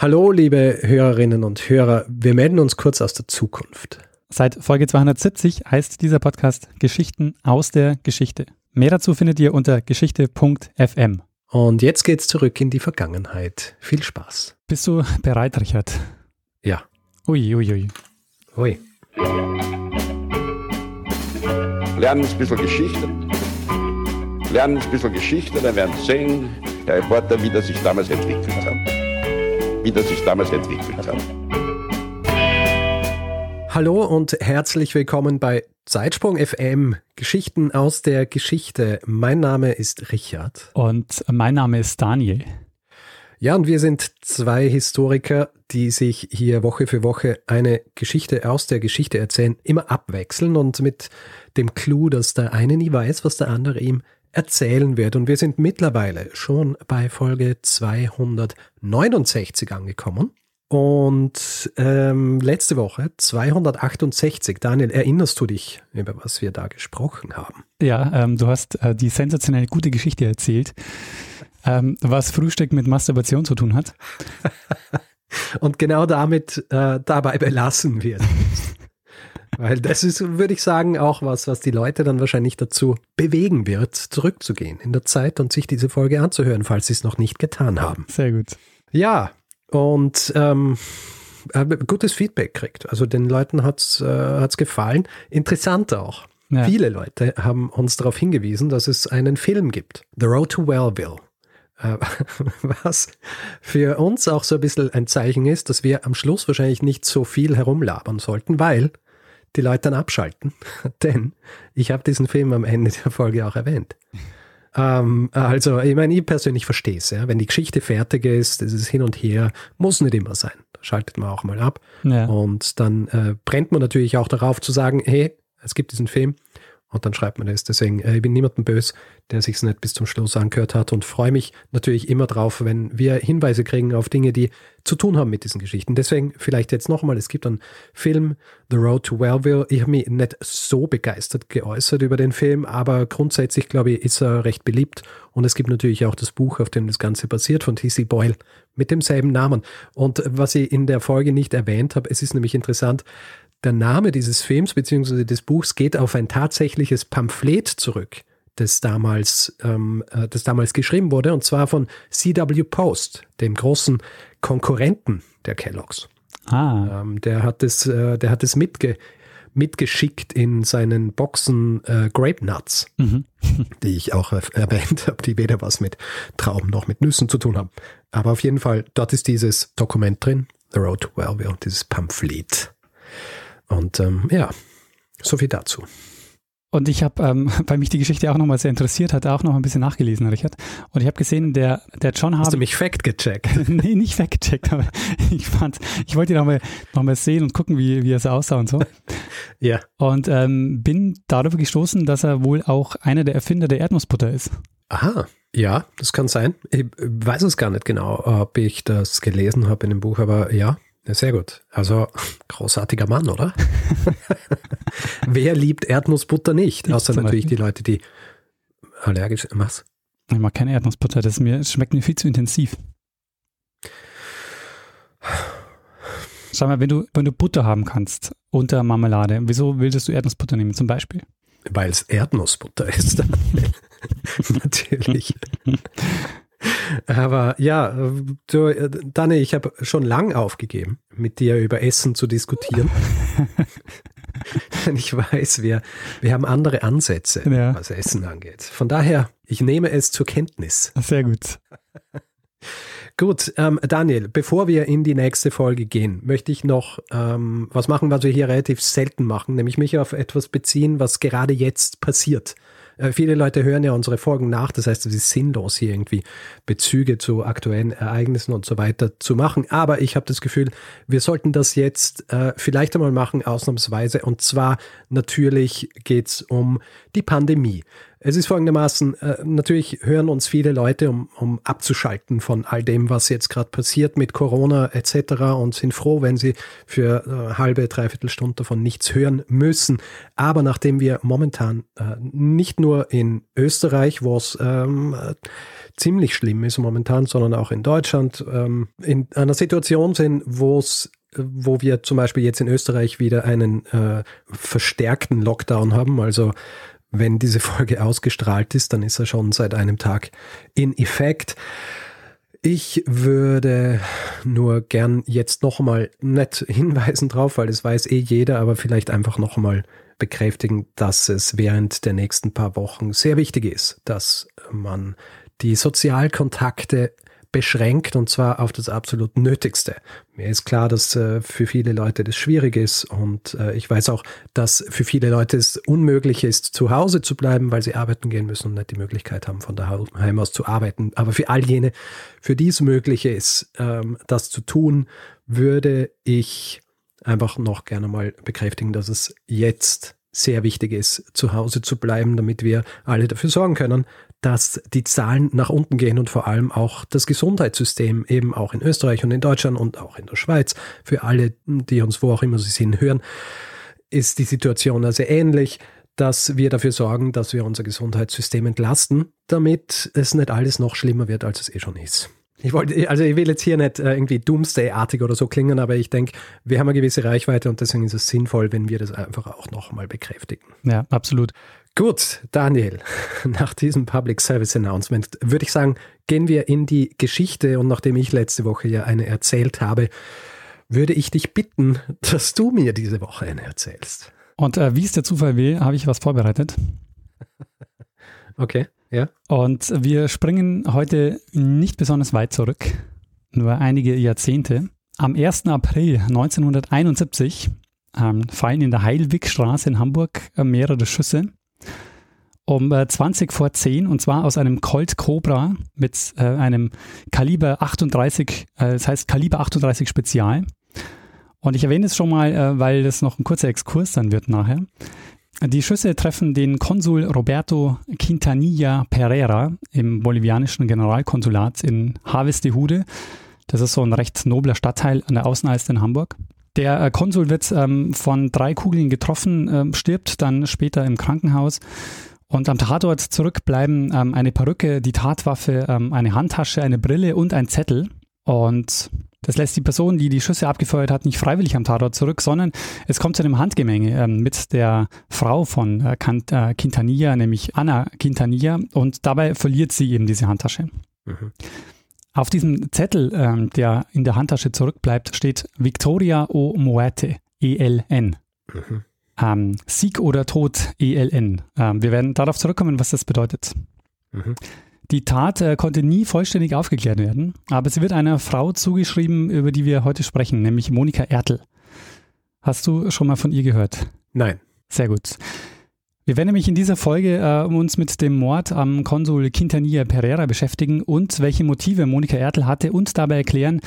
Hallo, liebe Hörerinnen und Hörer. Wir melden uns kurz aus der Zukunft. Seit Folge 270 heißt dieser Podcast Geschichten aus der Geschichte. Mehr dazu findet ihr unter geschichte.fm. Und jetzt geht's zurück in die Vergangenheit. Viel Spaß. Bist du bereit, Richard? Ja. Ui, ui, ui. Ui. Lernen ein bisschen Geschichte. Lernen ein bisschen Geschichte, dann werden Sie sehen, der Reporter, wie das sich damals entwickelt hat wie das sich damals entwickelt hat. Hallo und herzlich willkommen bei Zeitsprung FM, Geschichten aus der Geschichte. Mein Name ist Richard. Und mein Name ist Daniel. Ja, und wir sind zwei Historiker, die sich hier Woche für Woche eine Geschichte aus der Geschichte erzählen, immer abwechseln und mit dem Clou, dass der eine nie weiß, was der andere ihm erzählen wird. Und wir sind mittlerweile schon bei Folge 269 angekommen. Und ähm, letzte Woche 268. Daniel, erinnerst du dich, über was wir da gesprochen haben? Ja, ähm, du hast äh, die sensationell gute Geschichte erzählt, ähm, was Frühstück mit Masturbation zu tun hat. Und genau damit äh, dabei belassen wir. Weil das ist, würde ich sagen, auch was, was die Leute dann wahrscheinlich dazu bewegen wird, zurückzugehen in der Zeit und sich diese Folge anzuhören, falls sie es noch nicht getan haben. Sehr gut. Ja, und ähm, äh, gutes Feedback kriegt. Also den Leuten hat es äh, gefallen. Interessant auch. Ja. Viele Leute haben uns darauf hingewiesen, dass es einen Film gibt. The Road to Wellville. Äh, was für uns auch so ein bisschen ein Zeichen ist, dass wir am Schluss wahrscheinlich nicht so viel herumlabern sollten, weil die Leute dann abschalten. Denn ich habe diesen Film am Ende der Folge auch erwähnt. Ähm, also, ich meine, ich persönlich verstehe es. Ja? Wenn die Geschichte fertig ist, ist hin und her, muss nicht immer sein. Da schaltet man auch mal ab. Ja. Und dann äh, brennt man natürlich auch darauf zu sagen, hey, es gibt diesen Film und dann schreibt man das. Deswegen, äh, ich bin niemandem böse, der sich es nicht bis zum Schluss angehört hat und freue mich natürlich immer drauf, wenn wir Hinweise kriegen auf Dinge, die zu tun haben mit diesen Geschichten. Deswegen vielleicht jetzt nochmal, es gibt einen Film, The Road to Wellville. Ich habe mich nicht so begeistert geäußert über den Film, aber grundsätzlich, glaube ich, ist er recht beliebt. Und es gibt natürlich auch das Buch, auf dem das Ganze basiert, von T.C. Boyle mit demselben Namen. Und was ich in der Folge nicht erwähnt habe, es ist nämlich interessant, der Name dieses Films bzw. des Buchs geht auf ein tatsächliches Pamphlet zurück, das damals, ähm, äh, das damals geschrieben wurde, und zwar von C.W. Post, dem großen Konkurrenten der Kelloggs. Ah. Ähm, der hat es, äh, der hat es mitge mitgeschickt in seinen Boxen äh, Grape Nuts, mhm. die ich auch erwähnt habe, die weder was mit Trauben noch mit Nüssen zu tun haben. Aber auf jeden Fall, dort ist dieses Dokument drin, The Road to Wellville, dieses Pamphlet. Und ähm, ja, so viel dazu. Und ich habe, ähm, weil mich die Geschichte auch nochmal sehr interessiert hat, auch noch ein bisschen nachgelesen, Richard. Und ich habe gesehen, der, der John Harvey. Hast du mich fact gecheckt? nee, nicht fact gecheckt, aber ich fand, ich wollte ihn nochmal noch mal sehen und gucken, wie, wie er so aussah und so. ja. Und ähm, bin darüber gestoßen, dass er wohl auch einer der Erfinder der Erdnussbutter ist. Aha, ja, das kann sein. Ich weiß es gar nicht genau, ob ich das gelesen habe in dem Buch, aber ja, ja, sehr gut. Also großartiger Mann, oder? Wer liebt Erdnussbutter nicht? Ich Außer natürlich die Leute, die allergisch was? Ich mag keine Erdnussbutter, das, mir, das schmeckt mir viel zu intensiv. Schau mal, wenn du, wenn du Butter haben kannst unter Marmelade, wieso willst du Erdnussbutter nehmen zum Beispiel? Weil es Erdnussbutter ist. Natürlich. Aber ja, du, Danne, ich habe schon lang aufgegeben, mit dir über Essen zu diskutieren. Denn ich weiß, wir, wir haben andere Ansätze, ja. was Essen angeht. Von daher, ich nehme es zur Kenntnis. Sehr gut. Gut, ähm, Daniel, bevor wir in die nächste Folge gehen, möchte ich noch ähm, was machen, was wir hier relativ selten machen, nämlich mich auf etwas beziehen, was gerade jetzt passiert. Äh, viele Leute hören ja unsere Folgen nach, das heißt, es ist sinnlos, hier irgendwie Bezüge zu aktuellen Ereignissen und so weiter zu machen. Aber ich habe das Gefühl, wir sollten das jetzt äh, vielleicht einmal machen, ausnahmsweise. Und zwar natürlich geht es um die Pandemie. Es ist folgendermaßen, äh, natürlich hören uns viele Leute, um, um abzuschalten von all dem, was jetzt gerade passiert mit Corona etc. und sind froh, wenn sie für äh, halbe, dreiviertel Stunde davon nichts hören müssen. Aber nachdem wir momentan äh, nicht nur in Österreich, wo es ähm, äh, ziemlich schlimm ist momentan, sondern auch in Deutschland, ähm, in einer Situation sind, wo es wo wir zum Beispiel jetzt in Österreich wieder einen äh, verstärkten Lockdown haben, also wenn diese Folge ausgestrahlt ist, dann ist er schon seit einem Tag in Effekt. Ich würde nur gern jetzt nochmal nicht hinweisen drauf, weil das weiß eh jeder, aber vielleicht einfach nochmal bekräftigen, dass es während der nächsten paar Wochen sehr wichtig ist, dass man die Sozialkontakte beschränkt und zwar auf das absolut Nötigste. Mir ist klar, dass äh, für viele Leute das schwierig ist und äh, ich weiß auch, dass für viele Leute es unmöglich ist, zu Hause zu bleiben, weil sie arbeiten gehen müssen und nicht die Möglichkeit haben, von daheim aus zu arbeiten. Aber für all jene, für die es möglich ist, ähm, das zu tun, würde ich einfach noch gerne mal bekräftigen, dass es jetzt sehr wichtig ist, zu Hause zu bleiben, damit wir alle dafür sorgen können, dass die Zahlen nach unten gehen und vor allem auch das Gesundheitssystem eben auch in Österreich und in Deutschland und auch in der Schweiz, für alle, die uns wo auch immer sie sind, hören, ist die Situation also ähnlich, dass wir dafür sorgen, dass wir unser Gesundheitssystem entlasten, damit es nicht alles noch schlimmer wird, als es eh schon ist. Ich wollte, also ich will jetzt hier nicht äh, irgendwie Doomsday-artig oder so klingen, aber ich denke, wir haben eine gewisse Reichweite und deswegen ist es sinnvoll, wenn wir das einfach auch nochmal bekräftigen. Ja, absolut. Gut, Daniel, nach diesem Public Service Announcement würde ich sagen, gehen wir in die Geschichte und nachdem ich letzte Woche ja eine erzählt habe, würde ich dich bitten, dass du mir diese Woche eine erzählst. Und äh, wie es der Zufall will, habe ich was vorbereitet. okay, ja. Und wir springen heute nicht besonders weit zurück, nur einige Jahrzehnte. Am 1. April 1971 ähm, fallen in der Heilwigstraße in Hamburg äh, mehrere Schüsse um äh, 20 vor 10 und zwar aus einem Colt Cobra mit äh, einem Kaliber 38, äh, das heißt Kaliber 38 Spezial. Und ich erwähne es schon mal, äh, weil das noch ein kurzer Exkurs dann wird nachher. Die Schüsse treffen den Konsul Roberto Quintanilla Pereira im bolivianischen Generalkonsulat in Haves de Hude. Das ist so ein recht nobler Stadtteil an der Außenalster in Hamburg. Der äh, Konsul wird ähm, von drei Kugeln getroffen, äh, stirbt dann später im Krankenhaus. Und am Tatort zurück bleiben ähm, eine Perücke, die Tatwaffe, ähm, eine Handtasche, eine Brille und ein Zettel. Und das lässt die Person, die die Schüsse abgefeuert hat, nicht freiwillig am Tatort zurück, sondern es kommt zu einem Handgemenge ähm, mit der Frau von äh, äh, Quintanilla, nämlich Anna Quintanilla. Und dabei verliert sie eben diese Handtasche. Mhm. Auf diesem Zettel, ähm, der in der Handtasche zurückbleibt, steht Victoria o Muerte, ELN. Mhm. Ähm, Sieg oder Tod, ELN. Ähm, wir werden darauf zurückkommen, was das bedeutet. Mhm. Die Tat äh, konnte nie vollständig aufgeklärt werden, aber sie wird einer Frau zugeschrieben, über die wir heute sprechen, nämlich Monika Ertel. Hast du schon mal von ihr gehört? Nein. Sehr gut. Wir werden nämlich in dieser Folge äh, uns mit dem Mord am Konsul Quintanilla Pereira beschäftigen und welche Motive Monika Ertel hatte und dabei erklären,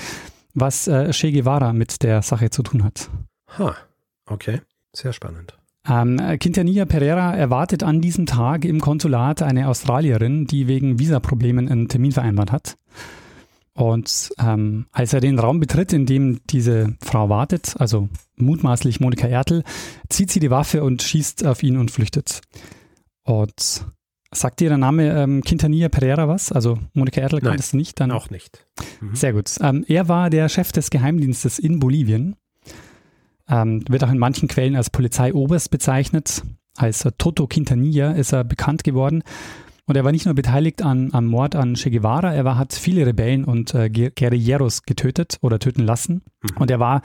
was äh, Che Guevara mit der Sache zu tun hat. Ha, okay. Sehr spannend. Ähm, Quintanilla Pereira erwartet an diesem Tag im Konsulat eine Australierin, die wegen Visaproblemen einen Termin vereinbart hat. Und ähm, als er den Raum betritt, in dem diese Frau wartet, also mutmaßlich Monika Ertel, zieht sie die Waffe und schießt auf ihn und flüchtet. Und sagt dir der Name ähm, Quintanilla Pereira was? Also Monika Ertel kanntest du nicht? Dann auch nicht. Mhm. Sehr gut. Ähm, er war der Chef des Geheimdienstes in Bolivien ähm, wird auch in manchen Quellen als Polizeioberst bezeichnet. Als Toto Quintanilla ist er bekannt geworden. Und er war nicht nur beteiligt an, am Mord an Che Guevara, er war, hat viele Rebellen und äh, Guerilleros getötet oder töten lassen. Mhm. Und er war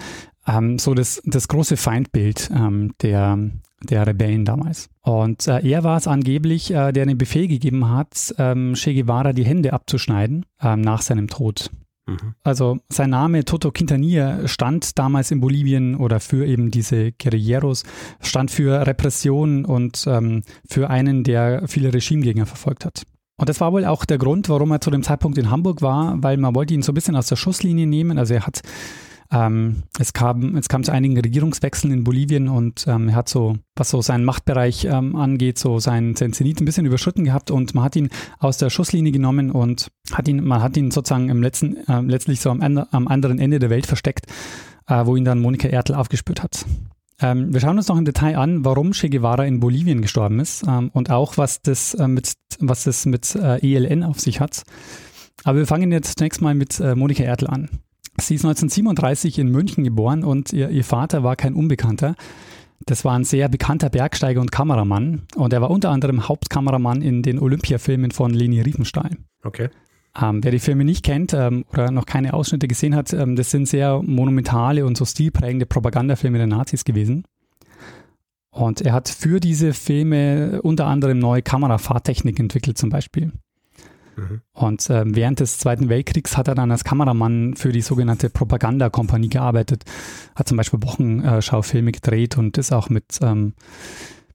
ähm, so das, das große Feindbild ähm, der, der Rebellen damals. Und äh, er war es angeblich, äh, der den Befehl gegeben hat, ähm, Che Guevara die Hände abzuschneiden ähm, nach seinem Tod. Mhm. Also sein Name Toto Quintanilla stand damals in Bolivien oder für eben diese Guerilleros, stand für Repression und ähm, für einen, der viele Regimegegner verfolgt hat. Und das war wohl auch der Grund, warum er zu dem Zeitpunkt in Hamburg war, weil man wollte ihn so ein bisschen aus der Schusslinie nehmen. Also er hat Ähm, es, kam, es kam zu einigen Regierungswechseln in Bolivien und ähm, er hat so, was so seinen Machtbereich ähm, angeht, so seinen, seinen Zenit ein bisschen überschritten gehabt und man hat ihn aus der Schusslinie genommen und hat ihn, man hat ihn sozusagen im letzten, äh, letztlich so am, am anderen Ende der Welt versteckt, äh, wo ihn dann Monika Ertel aufgespürt hat. Ähm, wir schauen uns noch im Detail an, warum Che Guevara in Bolivien gestorben ist ähm, und auch, was das äh, mit, was das mit äh, ELN auf sich hat. Aber wir fangen jetzt zunächst mal mit äh, Monika Ertel an. Sie ist 1937 in München geboren und ihr, ihr Vater war kein Unbekannter. Das war ein sehr bekannter Bergsteiger und Kameramann und er war unter anderem Hauptkameramann in den Olympiafilmen von Leni Riefenstahl. Okay. Ähm, wer die Filme nicht kennt ähm, oder noch keine Ausschnitte gesehen hat, ähm, das sind sehr monumentale und so stilprägende Propagandafilme der Nazis gewesen. Und er hat für diese Filme unter anderem neue Kamerafahrtechnik entwickelt zum Beispiel. Mhm. Und äh, während des Zweiten Weltkriegs hat er dann als Kameramann für die sogenannte Propagandakompanie gearbeitet, hat zum Beispiel Wochenschaufilme gedreht und ist auch mit, ähm,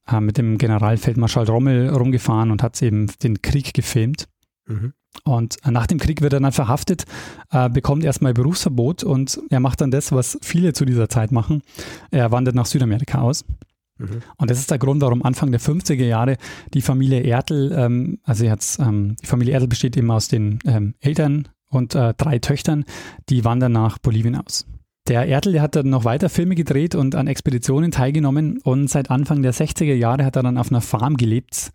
äh, mit dem Generalfeldmarschall Rommel rumgefahren und hat eben den Krieg gefilmt. Mhm. Und nach dem Krieg wird er dann verhaftet, äh, bekommt erstmal Berufsverbot und er macht dann das, was viele zu dieser Zeit machen. Er wandert nach Südamerika aus. Und das ist der Grund, warum Anfang der 50er Jahre die Familie Ertel, ähm, also jetzt, ähm, die Familie Ertel besteht eben aus den ähm, Eltern und äh, drei Töchtern, die wandern nach Bolivien aus. Der Ertel, der hat dann noch weiter Filme gedreht und an Expeditionen teilgenommen und seit Anfang der 60er Jahre hat er dann auf einer Farm gelebt,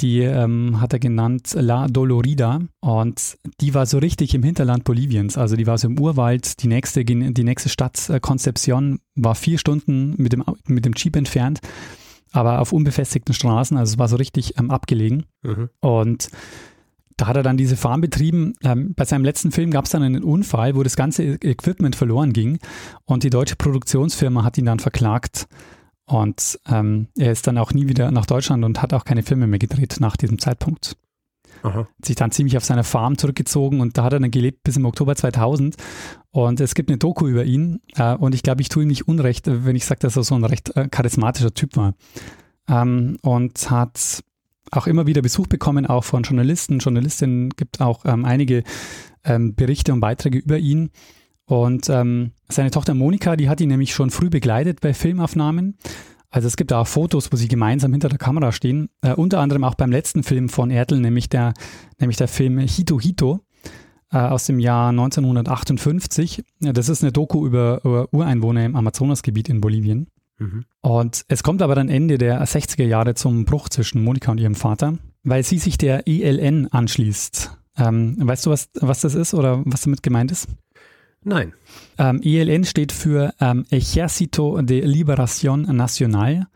die ähm, hat er genannt La Dolorida und die war so richtig im Hinterland Boliviens. Also die war so im Urwald. Die nächste, die nächste Stadt äh, Concepcion war vier Stunden mit dem, mit dem Jeep entfernt, aber auf unbefestigten Straßen. Also es war so richtig ähm, abgelegen. Mhm. Und da hat er dann diese Farm betrieben. Ähm, bei seinem letzten Film gab es dann einen Unfall, wo das ganze Equipment verloren ging und die deutsche Produktionsfirma hat ihn dann verklagt und ähm, er ist dann auch nie wieder nach Deutschland und hat auch keine Filme mehr gedreht nach diesem Zeitpunkt. Aha. Hat sich dann ziemlich auf seine Farm zurückgezogen und da hat er dann gelebt bis im Oktober 2000. Und es gibt eine Doku über ihn äh, und ich glaube, ich tue ihm nicht unrecht, wenn ich sage, dass er so ein recht äh, charismatischer Typ war. Ähm, und hat auch immer wieder Besuch bekommen, auch von Journalisten, Journalistinnen, gibt auch ähm, einige ähm, Berichte und Beiträge über ihn. Und ähm, seine Tochter Monika, die hat ihn nämlich schon früh begleitet bei Filmaufnahmen. Also es gibt auch Fotos, wo sie gemeinsam hinter der Kamera stehen. Äh, unter anderem auch beim letzten Film von Erdl, nämlich der, nämlich der Film Hito Hito äh, aus dem Jahr 1958. Ja, das ist eine Doku über, über Ureinwohner im Amazonasgebiet in Bolivien. Mhm. Und es kommt aber dann Ende der 60er Jahre zum Bruch zwischen Monika und ihrem Vater, weil sie sich der ELN anschließt. Ähm, weißt du, was, was das ist oder was damit gemeint ist? Nein. Ähm, ELN steht für ähm, Ejército de Liberación Nacional.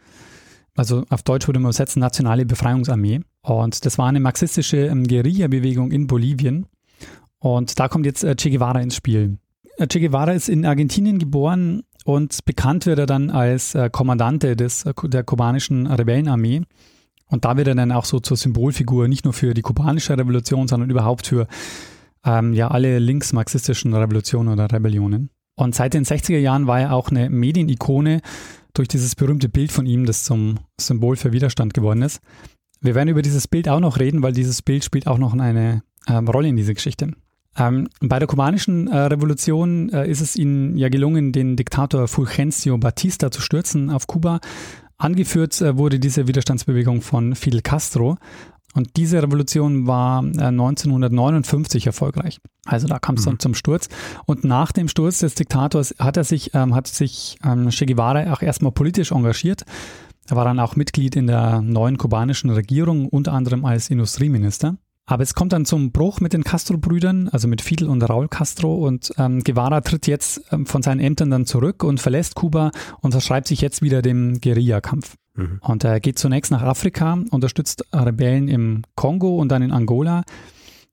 Also auf Deutsch würde man übersetzen Nationale Befreiungsarmee. Und das war eine marxistische ähm, Guerilla-Bewegung in Bolivien. Und da kommt jetzt äh, Che Guevara ins Spiel. Äh, che Guevara ist in Argentinien geboren und bekannt wird er dann als äh, Kommandante des, äh, der kubanischen Rebellenarmee. Und da wird er dann auch so zur Symbolfigur, nicht nur für die kubanische Revolution, sondern überhaupt für ähm, ja alle linksmarxistischen Revolutionen oder Rebellionen. Und seit den 60er Jahren war er auch eine Medienikone durch dieses berühmte Bild von ihm, das zum Symbol für Widerstand geworden ist. Wir werden über dieses Bild auch noch reden, weil dieses Bild spielt auch noch eine ähm, Rolle in dieser Geschichte. Ähm, bei der kubanischen äh, Revolution äh, ist es ihnen ja gelungen, den Diktator Fulgencio Batista zu stürzen auf Kuba. Angeführt äh, wurde diese Widerstandsbewegung von Fidel Castro und diese Revolution war 1959 äh, erfolgreich. Also da kam es dann mhm. zum Sturz. Und nach dem Sturz des Diktators hat er sich, ähm, hat sich ähm, Che Guevara auch erstmal politisch engagiert. Er war dann auch Mitglied in der neuen kubanischen Regierung, unter anderem als Industrieminister. Aber es kommt dann zum Bruch mit den Castro-Brüdern, also mit Fidel und Raúl Castro. Und ähm, Guevara tritt jetzt ähm, von seinen Ämtern dann zurück und verlässt Kuba und verschreibt sich jetzt wieder dem Guerillakampf. Mhm. Und er geht zunächst nach Afrika, unterstützt Rebellen im Kongo und dann in Angola.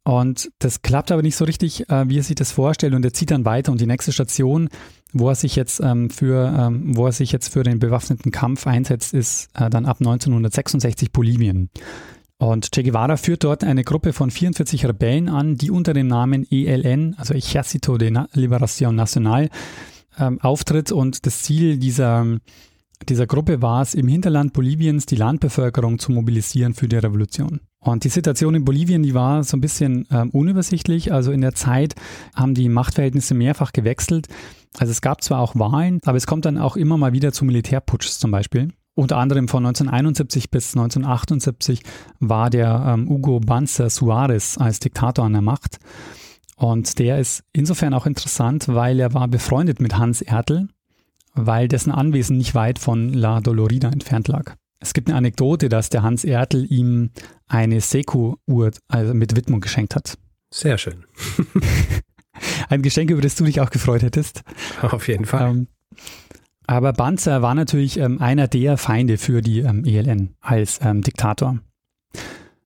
Und das klappt aber nicht so richtig, äh, wie er sich das vorstellt. Und er zieht dann weiter. Und die nächste Station, wo er sich jetzt ähm, für, ähm, wo er sich jetzt für den bewaffneten Kampf einsetzt, ist äh, dann ab 1966 Bolivien. Und Che Guevara führt dort eine Gruppe von 44 Rebellen an, die unter dem Namen ELN, also Ejército de Liberación Nacional, ähm, auftritt. Und das Ziel dieser dieser Gruppe war es, im Hinterland Boliviens die Landbevölkerung zu mobilisieren für die Revolution. Und die Situation in Bolivien, die war so ein bisschen ähm, unübersichtlich. Also in der Zeit haben die Machtverhältnisse mehrfach gewechselt. Also es gab zwar auch Wahlen, aber es kommt dann auch immer mal wieder zu Militärputschs zum Beispiel. Unter anderem von 1971 bis 1978 war der ähm, Hugo Banzer Suarez als Diktator an der Macht. Und der ist insofern auch interessant, weil er war befreundet mit Hans Ertl, weil dessen Anwesen nicht weit von La Dolorida entfernt lag. Es gibt eine Anekdote, dass der Hans Ertl ihm eine Seku-Uhr also mit Widmung geschenkt hat. Sehr schön. Ein Geschenk, über das du dich auch gefreut hättest. Auf jeden Fall. Ähm, aber Banzer war natürlich ähm, einer der Feinde für die ähm, ELN als ähm, Diktator.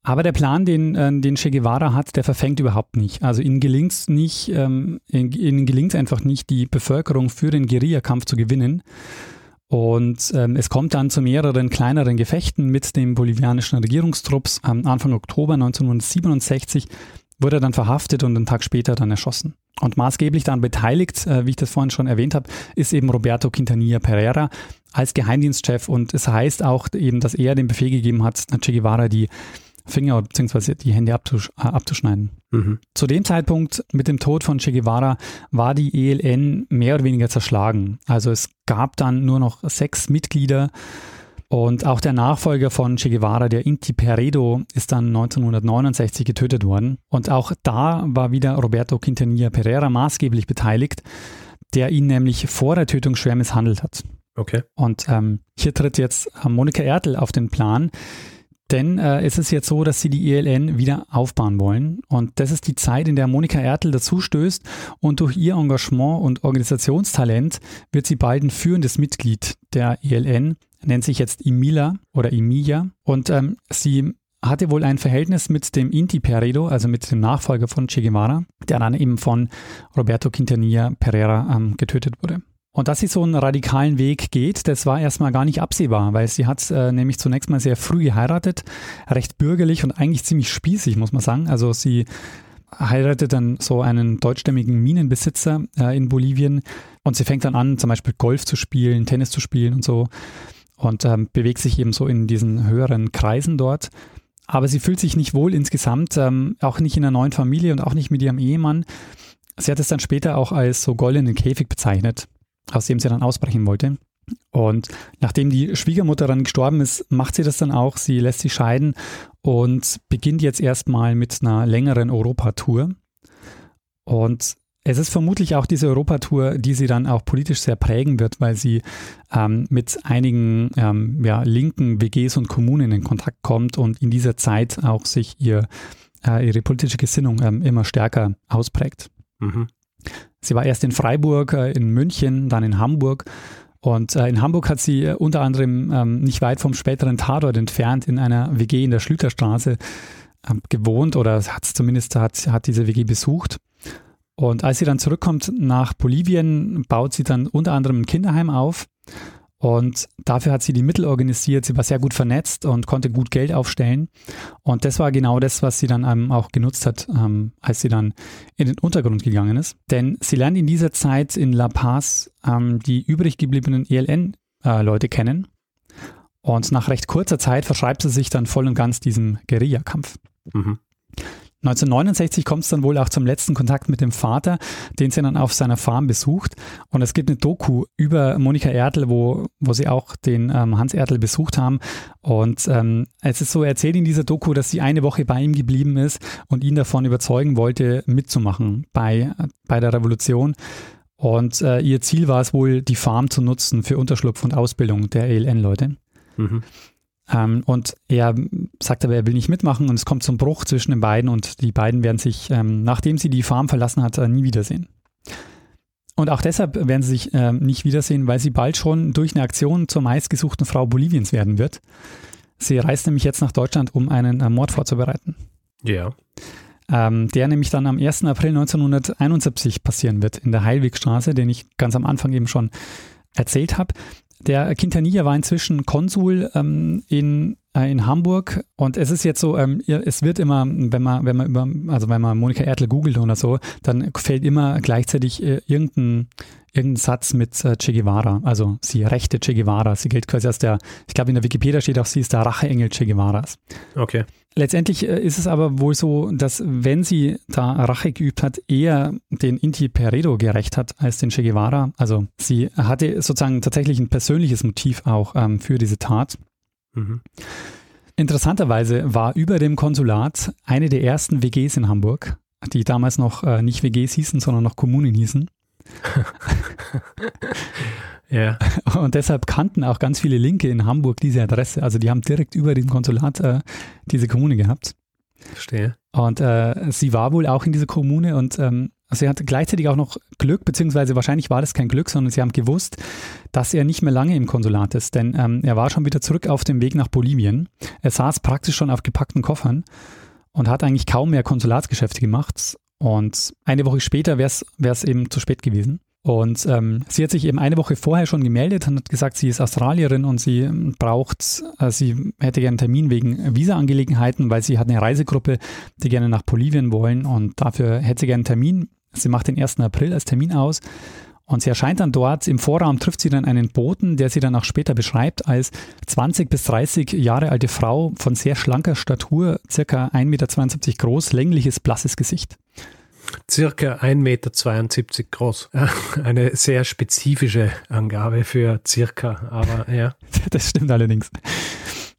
Aber der Plan, den, äh, den Che Guevara hat, der verfängt überhaupt nicht. Also ihnen gelingt es nicht, ähm, ihnen gelingt einfach nicht, die Bevölkerung für den Guerillakampf zu gewinnen. Und ähm, es kommt dann zu mehreren kleineren Gefechten mit dem bolivianischen Regierungstrupps. Am Anfang Oktober 1967 wurde er dann verhaftet und einen Tag später dann erschossen. Und maßgeblich daran beteiligt, äh, wie ich das vorhin schon erwähnt habe, ist eben Roberto Quintanilla Pereira als Geheimdienstchef. Und es heißt auch eben, dass er den Befehl gegeben hat, Che Guevara die Finger bzw. die Hände abzusch äh, abzuschneiden. Mhm. Zu dem Zeitpunkt mit dem Tod von Che Guevara war die ELN mehr oder weniger zerschlagen. Also es gab dann nur noch sechs Mitglieder und auch der Nachfolger von Che Guevara, der Inti Peredo, ist dann 1969 getötet worden. Und auch da war wieder Roberto Quintanilla Pereira maßgeblich beteiligt, der ihn nämlich vor der Tötung schwer misshandelt hat. Okay. Und ähm, hier tritt jetzt Monika Ertel auf den Plan, denn äh, es ist jetzt so, dass sie die ELN wieder aufbauen wollen. Und das ist die Zeit, in der Monika Ertel dazu stößt. Und durch ihr Engagement und Organisationstalent wird sie bald ein führendes Mitglied der ELN nennt sich jetzt Emila oder Emilia und ähm, sie hatte wohl ein Verhältnis mit dem Inti Peredo, also mit dem Nachfolger von Che Guevara, der dann eben von Roberto Quintanilla Pereira ähm, getötet wurde. Und dass sie so einen radikalen Weg geht, das war erstmal gar nicht absehbar, weil sie hat äh, nämlich zunächst mal sehr früh geheiratet, recht bürgerlich und eigentlich ziemlich spießig, muss man sagen. Also sie heiratet dann so einen deutschstämmigen Minenbesitzer äh, in Bolivien und sie fängt dann an, zum Beispiel Golf zu spielen, Tennis zu spielen und so und ähm, bewegt sich eben so in diesen höheren Kreisen dort. Aber sie fühlt sich nicht wohl insgesamt, ähm, auch nicht in einer neuen Familie und auch nicht mit ihrem Ehemann. Sie hat es dann später auch als so goldenen Käfig bezeichnet, aus dem sie dann ausbrechen wollte. Und nachdem die Schwiegermutter dann gestorben ist, macht sie das dann auch. Sie lässt sich scheiden und beginnt jetzt erstmal mit einer längeren Europatour. Und es ist vermutlich auch diese Europatour, die sie dann auch politisch sehr prägen wird, weil sie ähm, mit einigen ähm, ja, linken WGs und Kommunen in Kontakt kommt und in dieser Zeit auch sich ihr, äh, ihre politische Gesinnung ähm, immer stärker ausprägt. Mhm. Sie war erst in Freiburg, äh, in München, dann in Hamburg. Und äh, in Hamburg hat sie äh, unter anderem ähm, nicht weit vom späteren Tatort entfernt in einer WG in der Schlüterstraße ähm, gewohnt oder hat zumindest hat, hat diese WG besucht. Und als sie dann zurückkommt nach Bolivien, baut sie dann unter anderem ein Kinderheim auf. Und dafür hat sie die Mittel organisiert. Sie war sehr gut vernetzt und konnte gut Geld aufstellen. Und das war genau das, was sie dann ähm, auch genutzt hat, ähm, als sie dann in den Untergrund gegangen ist. Denn sie lernt in dieser Zeit in La Paz ähm, die übrig gebliebenen ELN-Leute äh, kennen. Und nach recht kurzer Zeit verschreibt sie sich dann voll und ganz diesem Guerillakampf. Mhm. 1969 kommt es dann wohl auch zum letzten Kontakt mit dem Vater, den sie dann auf seiner Farm besucht. Und es gibt eine Doku über Monika Ertel, wo, wo sie auch den ähm, Hans Ertel besucht haben. Und ähm, es ist so erzählt in dieser Doku, dass sie eine Woche bei ihm geblieben ist und ihn davon überzeugen wollte, mitzumachen bei, bei der Revolution. Und äh, ihr Ziel war es wohl, die Farm zu nutzen für Unterschlupf und Ausbildung der ELN-Leute. Mhm. Ähm, und er sagt aber, er will nicht mitmachen und es kommt zum Bruch zwischen den beiden und die beiden werden sich, ähm, nachdem sie die Farm verlassen hat, äh, nie wiedersehen. Und auch deshalb werden sie sich äh, nicht wiedersehen, weil sie bald schon durch eine Aktion zur meistgesuchten Frau Boliviens werden wird. Sie reist nämlich jetzt nach Deutschland, um einen äh, Mord vorzubereiten. Ja. Ähm, der nämlich dann am 1. April 1971 passieren wird in der Heilwegstraße, den ich ganz am Anfang eben schon erzählt habe. Der Quintanilla war inzwischen Konsul ähm, in, in Hamburg und es ist jetzt so, ähm, es wird immer, wenn man, wenn man über, also wenn man Monika Ertel googelt oder so, dann fällt immer gleichzeitig äh, irgendein, irgendein Satz mit äh, Che Guevara, also sie rechte Che Guevara, sie gilt quasi als der, ich glaube in der Wikipedia steht auch, sie ist der Racheengel Che Guevaras. Okay. Letztendlich äh, ist es aber wohl so, dass wenn sie da Rache geübt hat, eher den Inti Peredo gerecht hat als den Che Guevara. Also sie hatte sozusagen tatsächlich ein persönliches Motiv auch ähm, für diese Tat. Mhm. Interessanterweise war über dem Konsulat eine der ersten WGs in Hamburg, die damals noch äh, nicht WGs hießen, sondern noch Kommunen hießen. ja. Und deshalb kannten auch ganz viele Linke in Hamburg diese Adresse. Also die haben direkt über dem Konsulat äh, diese Kommune gehabt. Verstehe. Und äh, sie war wohl auch in dieser Kommune und ähm, sie hatte gleichzeitig auch noch Glück, beziehungsweise wahrscheinlich war das kein Glück, sondern sie haben gewusst, dass er nicht mehr lange im Konsulat ist, denn ähm, er war schon wieder zurück auf dem Weg nach Bolivien. Er saß praktisch schon auf gepackten Koffern und hat eigentlich kaum mehr Konsulatsgeschäfte gemacht. Und eine Woche später wäre es eben zu spät gewesen. Und ähm, sie hat sich eben eine Woche vorher schon gemeldet und hat gesagt, sie ist Australierin und sie braucht, äh, sie hätte gerne einen Termin wegen Visa-Angelegenheiten, weil sie hat eine Reisegruppe, die gerne nach Bolivien wollen und dafür hätte sie gerne einen Termin. Sie macht den 1. April als Termin aus und sie erscheint dann dort. Im Vorraum trifft sie dann einen Boten, der sie dann auch später beschreibt als 20 bis 30 Jahre alte Frau von sehr schlanker Statur, circa 1,72 Meter groß, längliches, blasses Gesicht. Circa 1,72 Meter groß. Eine sehr spezifische Angabe für circa, aber ja. Das stimmt allerdings.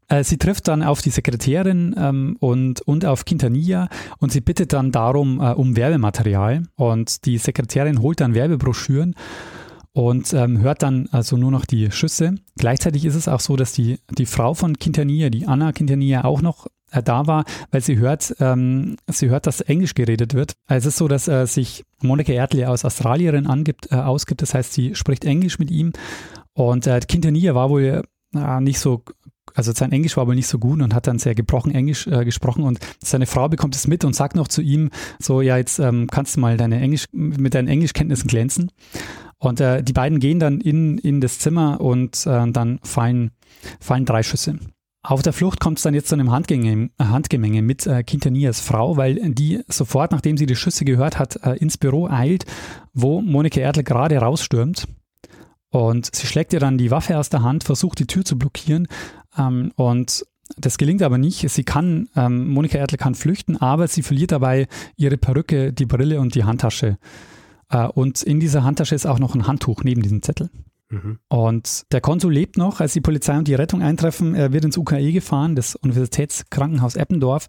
Äh, sie trifft dann auf die Sekretärin ähm, und, und auf Quintanilla und sie bittet dann darum äh, um Werbematerial und die Sekretärin holt dann Werbebroschüren und ähm, hört dann also nur noch die Schüsse. Gleichzeitig ist es auch so, dass die, die Frau von Quintanilla, die Anna Quintanilla, auch noch äh, da war, weil sie hört, ähm, sie hört, dass Englisch geredet wird. Also es ist so, dass äh, sich Monika Erdle aus Australierin angibt, äh, ausgibt, das heißt, sie spricht Englisch mit ihm und äh, Quintanilla war wohl nicht so also sein Englisch war wohl nicht so gut und hat dann sehr gebrochen Englisch äh, gesprochen und seine Frau bekommt es mit und sagt noch zu ihm so, ja, jetzt ähm, kannst du mal deine Englisch, mit deinen Englischkenntnissen glänzen. Und äh, die beiden gehen dann in, in das Zimmer und äh, dann fallen, fallen drei Schüsse. Auf der Flucht kommt es dann jetzt zu einem Handgemenge, Handgemenge mit äh, Quintanias Frau, weil die sofort, nachdem sie die Schüsse gehört hat, äh, ins Büro eilt, wo Monika Erdl gerade rausstürmt. Und sie schlägt ihr dann die Waffe aus der Hand, versucht die Tür zu blockieren, ähm, und das gelingt aber nicht. Sie kann, ähm, Monika Erdl kann flüchten, aber sie verliert dabei ihre Perücke, die Brille und die Handtasche. Äh, und in dieser Handtasche ist auch noch ein Handtuch neben diesem Zettel. Mhm. Und der Konsul lebt noch, als die Polizei und die Rettung eintreffen. Er wird ins UKE gefahren, das Universitätskrankenhaus Eppendorf,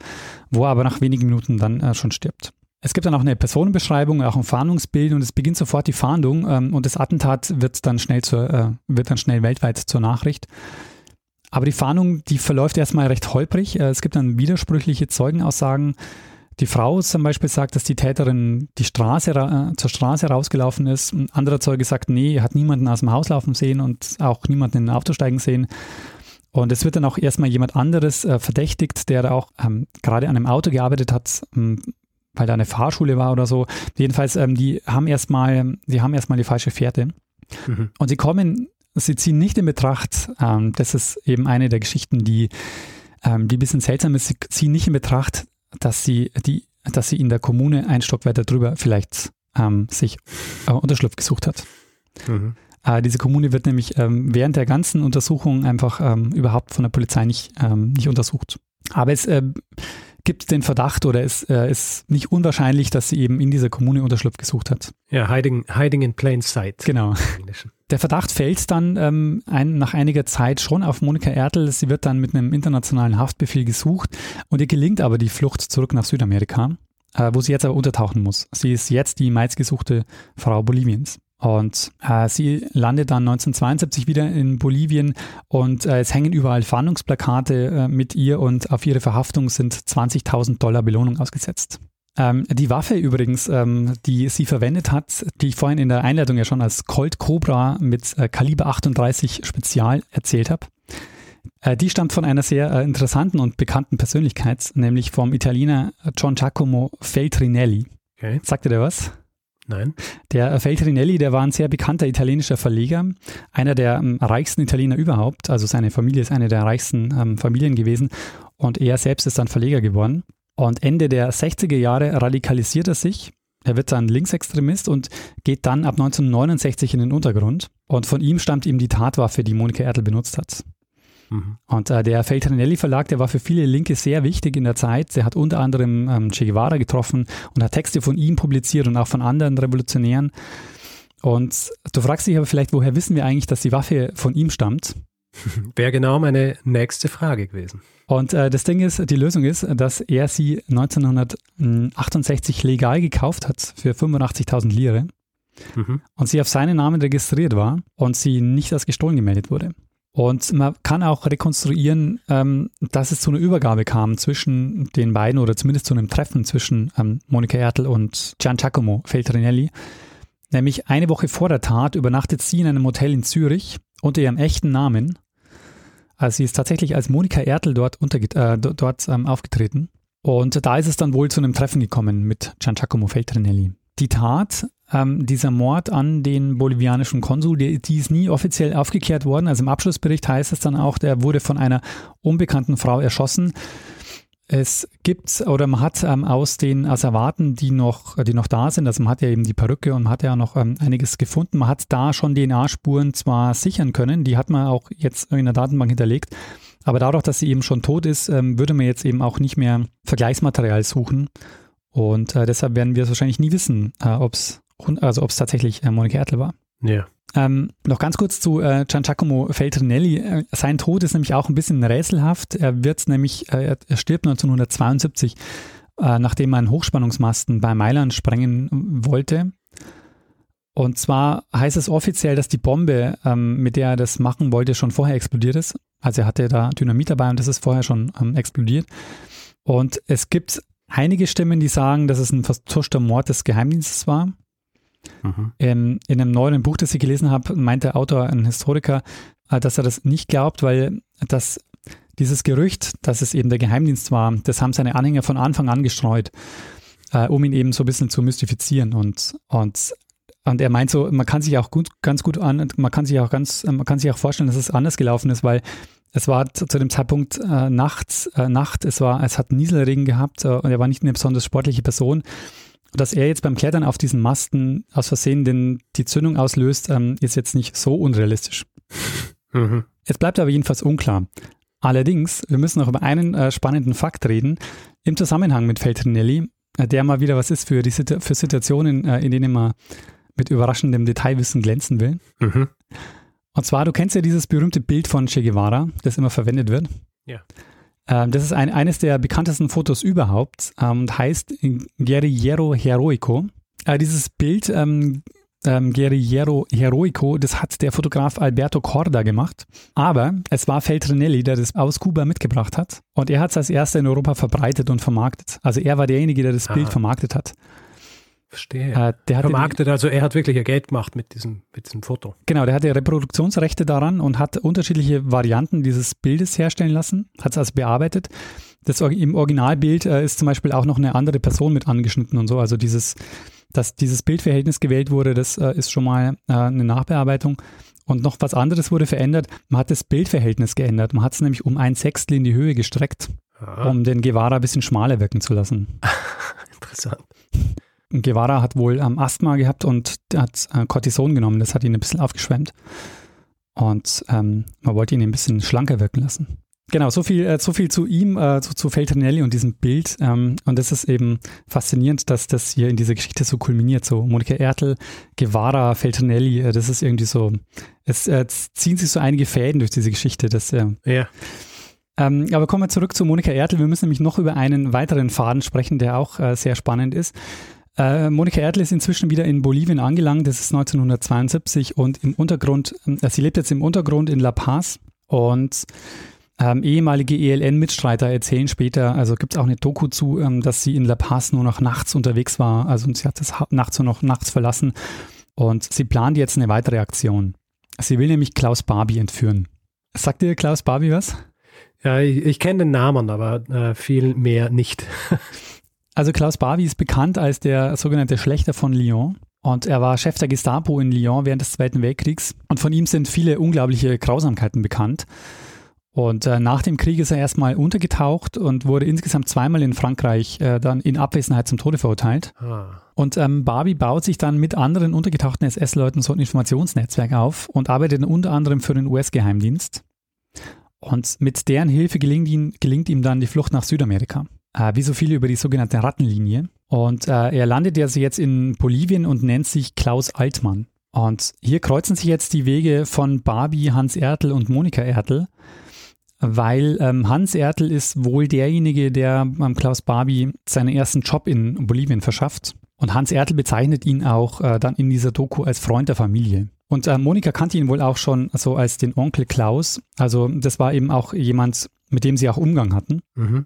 wo er aber nach wenigen Minuten dann äh, schon stirbt. Es gibt dann auch eine Personenbeschreibung, auch ein Fahndungsbild und es beginnt sofort die Fahndung ähm, und das Attentat wird dann schnell zur, äh, wird dann schnell weltweit zur Nachricht. Aber die Fahndung, die verläuft erstmal recht holprig. Äh, es gibt dann widersprüchliche Zeugenaussagen. Die Frau zum Beispiel sagt, dass die Täterin die Straße, äh, zur Straße rausgelaufen ist. Ein anderer Zeuge sagt, nee, hat niemanden aus dem Haus laufen sehen und auch niemanden in ein Auto steigen sehen. Und es wird dann auch erstmal jemand anderes äh, verdächtigt, der auch ähm, gerade an einem Auto gearbeitet hat, ähm, weil da eine Fahrschule war oder so. Jedenfalls, ähm, die haben erstmal, die haben erstmal die falsche Fährte. Mhm. Und sie kommen Sie ziehen nicht in Betracht, ähm, das ist eben eine der Geschichten, die, ähm, die ein bisschen seltsam ist, sie ziehen nicht in Betracht, dass sie, die, dass sie in der Kommune ein Stock weiter drüber vielleicht ähm, sich äh, Unterschlupf gesucht hat. Mhm. Äh, diese Kommune wird nämlich ähm, während der ganzen Untersuchung einfach ähm, überhaupt von der Polizei nicht, ähm, nicht untersucht. Aber es äh, gibt den Verdacht oder es äh, ist nicht unwahrscheinlich, dass sie eben in dieser Kommune Unterschlupf gesucht hat. Ja, hiding, hiding in plain sight. Genau. Der Verdacht fällt dann ähm, ein, nach einiger Zeit schon auf Monika Ertel. Sie wird dann mit einem internationalen Haftbefehl gesucht und ihr gelingt aber die Flucht zurück nach Südamerika, äh, wo sie jetzt aber untertauchen muss. Sie ist jetzt die meistgesuchte Frau Boliviens. Und äh, sie landet dann 1972 wieder in Bolivien und äh, es hängen überall Fahndungsplakate äh, mit ihr und auf ihre Verhaftung sind 20.000 Dollar Belohnung ausgesetzt. Ähm, die Waffe übrigens, ähm, die sie verwendet hat, die ich vorhin in der Einleitung ja schon als Colt Cobra mit äh, Kaliber 38 Spezial erzählt habe, äh, die stammt von einer sehr äh, interessanten und bekannten Persönlichkeit, nämlich vom Italiener John Giacomo Feltrinelli. Okay. Sagt ihr der was? Nein. Der Feltrinelli, der war ein sehr bekannter italienischer Verleger, einer der ähm, reichsten Italiener überhaupt. Also seine Familie ist eine der reichsten ähm, Familien gewesen und er selbst ist dann Verleger geworden. Und Ende der 60er Jahre radikalisiert er sich. Er wird dann Linksextremist und geht dann ab 1969 in den Untergrund. Und von ihm stammt ihm die Tatwaffe, die Monika Ertel benutzt hat. Mhm. Und äh, der Feltrinelli Verlag, der war für viele Linke sehr wichtig in der Zeit. Der hat unter anderem ähm, Che Guevara getroffen und hat Texte von ihm publiziert und auch von anderen Revolutionären. Und du fragst dich aber vielleicht, woher wissen wir eigentlich, dass die Waffe von ihm stammt? Wäre genau meine nächste Frage gewesen. Und äh, das Ding ist, die Lösung ist, dass er sie 1968 legal gekauft hat für 85.000 Lire mhm. und sie auf seinen Namen registriert war und sie nicht als gestohlen gemeldet wurde. Und man kann auch rekonstruieren, ähm, dass es zu einer Übergabe kam zwischen den beiden oder zumindest zu einem Treffen zwischen ähm, Monika Ertel und Gian Giacomo Feltrinelli. Nämlich eine Woche vor der Tat übernachtet sie in einem Hotel in Zürich unter ihrem echten Namen. Also sie ist tatsächlich als Monika Ertel dort, äh, dort ähm, aufgetreten. Und da ist es dann wohl zu einem Treffen gekommen mit Gian Giacomo Feltrinelli. Die Tat ähm, dieser Mord an den bolivianischen Konsul, die, die, ist nie offiziell aufgeklärt worden. Also im Abschlussbericht heißt es dann auch, der wurde von einer unbekannten Frau erschossen. Es gibt oder man hat ähm, aus den Asservaten, die noch, die noch da sind, also man hat ja eben die Perücke und man hat ja noch ähm, einiges gefunden. Man hat da schon DNA-Spuren zwar sichern können, die hat man auch jetzt in der Datenbank hinterlegt, aber dadurch, dass sie eben schon tot ist, ähm, würde man jetzt eben auch nicht mehr Vergleichsmaterial suchen. Und äh, deshalb werden wir es wahrscheinlich nie wissen, äh, ob es also ob es tatsächlich äh, Monika Ertel war. Ja. Ähm, noch ganz kurz zu äh, Giacomo Feltrinelli. Äh, sein Tod ist nämlich auch ein bisschen rätselhaft. Er wird nämlich, äh, er stirbt 1972, äh, nachdem er einen Hochspannungsmasten bei Mailand sprengen wollte. Und zwar heißt es offiziell, dass die Bombe, ähm, mit der er das machen wollte, schon vorher explodiert ist. Also er hatte da Dynamit dabei und das ist vorher schon ähm, explodiert. Und es gibt einige Stimmen, die sagen, dass es ein vertuschter Mord des Geheimdienstes war. Mhm. In, in einem neuen Buch, das ich gelesen habe, meint der Autor, ein Historiker, äh, dass er das nicht glaubt, weil das, dieses Gerücht, dass es eben der Geheimdienst war, das haben seine Anhänger von Anfang an gestreut, äh, um ihn eben so ein bisschen zu mystifizieren. Und, und, und er meint so, man kann sich auch gut, ganz gut an, man kann sich auch ganz, man kann sich auch vorstellen, dass es anders gelaufen ist, weil es war zu, zu dem Zeitpunkt äh, nachts, äh, Nacht, es war, es hat Nieselregen gehabt äh, und er war nicht eine besonders sportliche Person dass er jetzt beim Klettern auf diesen Masten aus Versehen den, die Zündung auslöst, ähm, ist jetzt nicht so unrealistisch. Mhm. Es bleibt aber jedenfalls unklar. Allerdings, wir müssen noch über einen äh, spannenden Fakt reden im Zusammenhang mit Feltrinelli, äh, der mal wieder was ist für, die, für Situationen, äh, in denen man mit überraschendem Detailwissen glänzen will. Mhm. Und zwar, du kennst ja dieses berühmte Bild von Che Guevara, das immer verwendet wird. Ja. Ähm, das ist ein, eines der bekanntesten Fotos überhaupt ähm, und heißt Guerriero Heroico. Äh, dieses Bild ähm, ähm, Guerriero Heroico, das hat der Fotograf Alberto Corda gemacht. Aber es war Feltrinelli, der das aus Kuba mitgebracht hat. Und er hat es als erster in Europa verbreitet und vermarktet. Also er war derjenige, der das Aha. Bild vermarktet hat. Verstehe. Äh, der Vermarktet, also er hat wirklich Geld gemacht mit diesem, mit diesem Foto. Genau, der hatte Reproduktionsrechte daran und hat unterschiedliche Varianten dieses Bildes herstellen lassen, hat es also bearbeitet. Das, Im Originalbild äh, ist zum Beispiel auch noch eine andere Person mit angeschnitten und so. Also dieses, dass dieses Bildverhältnis gewählt wurde, das äh, ist schon mal äh, eine Nachbearbeitung. Und noch was anderes wurde verändert. Man hat das Bildverhältnis geändert. Man hat es nämlich um ein Sechstel in die Höhe gestreckt, Aha. um den Guevara ein bisschen schmaler wirken zu lassen. Interessant. Guevara hat wohl ähm, Asthma gehabt und hat äh, Cortison genommen. Das hat ihn ein bisschen aufgeschwemmt. Und ähm, man wollte ihn ein bisschen schlanker wirken lassen. Genau, so viel, äh, so viel zu ihm, äh, zu, zu Feltrinelli und diesem Bild. Ähm, und das ist eben faszinierend, dass das hier in dieser Geschichte so kulminiert. So Monika Ertel, Guevara, Feltrinelli, äh, das ist irgendwie so, es äh, ziehen sich so einige Fäden durch diese Geschichte. Das, äh, ja. Ähm, aber kommen wir zurück zu Monika Ertel. Wir müssen nämlich noch über einen weiteren Faden sprechen, der auch äh, sehr spannend ist. Äh, Monika Erdl ist inzwischen wieder in Bolivien angelangt. Das ist 1972 und im Untergrund, äh, sie lebt jetzt im Untergrund in La Paz und ähm, ehemalige ELN-Mitstreiter erzählen später, also gibt es auch eine Doku zu, ähm, dass sie in La Paz nur noch nachts unterwegs war. Also sie hat das nachts nur noch nachts verlassen und sie plant jetzt eine weitere Aktion. Sie will nämlich Klaus Barbie entführen. Sagt dir Klaus Barbie was? Ja, ich, ich kenne den Namen, aber äh, viel mehr nicht. Also Klaus Barbie ist bekannt als der sogenannte Schlechter von Lyon. Und er war Chef der Gestapo in Lyon während des Zweiten Weltkriegs. Und von ihm sind viele unglaubliche Grausamkeiten bekannt. Und äh, nach dem Krieg ist er erstmal untergetaucht und wurde insgesamt zweimal in Frankreich äh, dann in Abwesenheit zum Tode verurteilt. Ah. Und ähm, Barbie baut sich dann mit anderen untergetauchten SS-Leuten so ein Informationsnetzwerk auf und arbeitet unter anderem für den US-Geheimdienst. Und mit deren Hilfe gelingt ihm, gelingt ihm dann die Flucht nach Südamerika. Äh, wie so viele über die sogenannte Rattenlinie. Und äh, er landet also jetzt in Bolivien und nennt sich Klaus Altmann. Und hier kreuzen sich jetzt die Wege von Barbie, Hans Ertel und Monika Ertel weil ähm, Hans Ertel ist wohl derjenige, der ähm, Klaus Barbie seinen ersten Job in Bolivien verschafft. Und Hans Ertel bezeichnet ihn auch äh, dann in dieser Doku als Freund der Familie. Und äh, Monika kannte ihn wohl auch schon so als den Onkel Klaus. Also das war eben auch jemand, mit dem sie auch Umgang hatten. Mhm.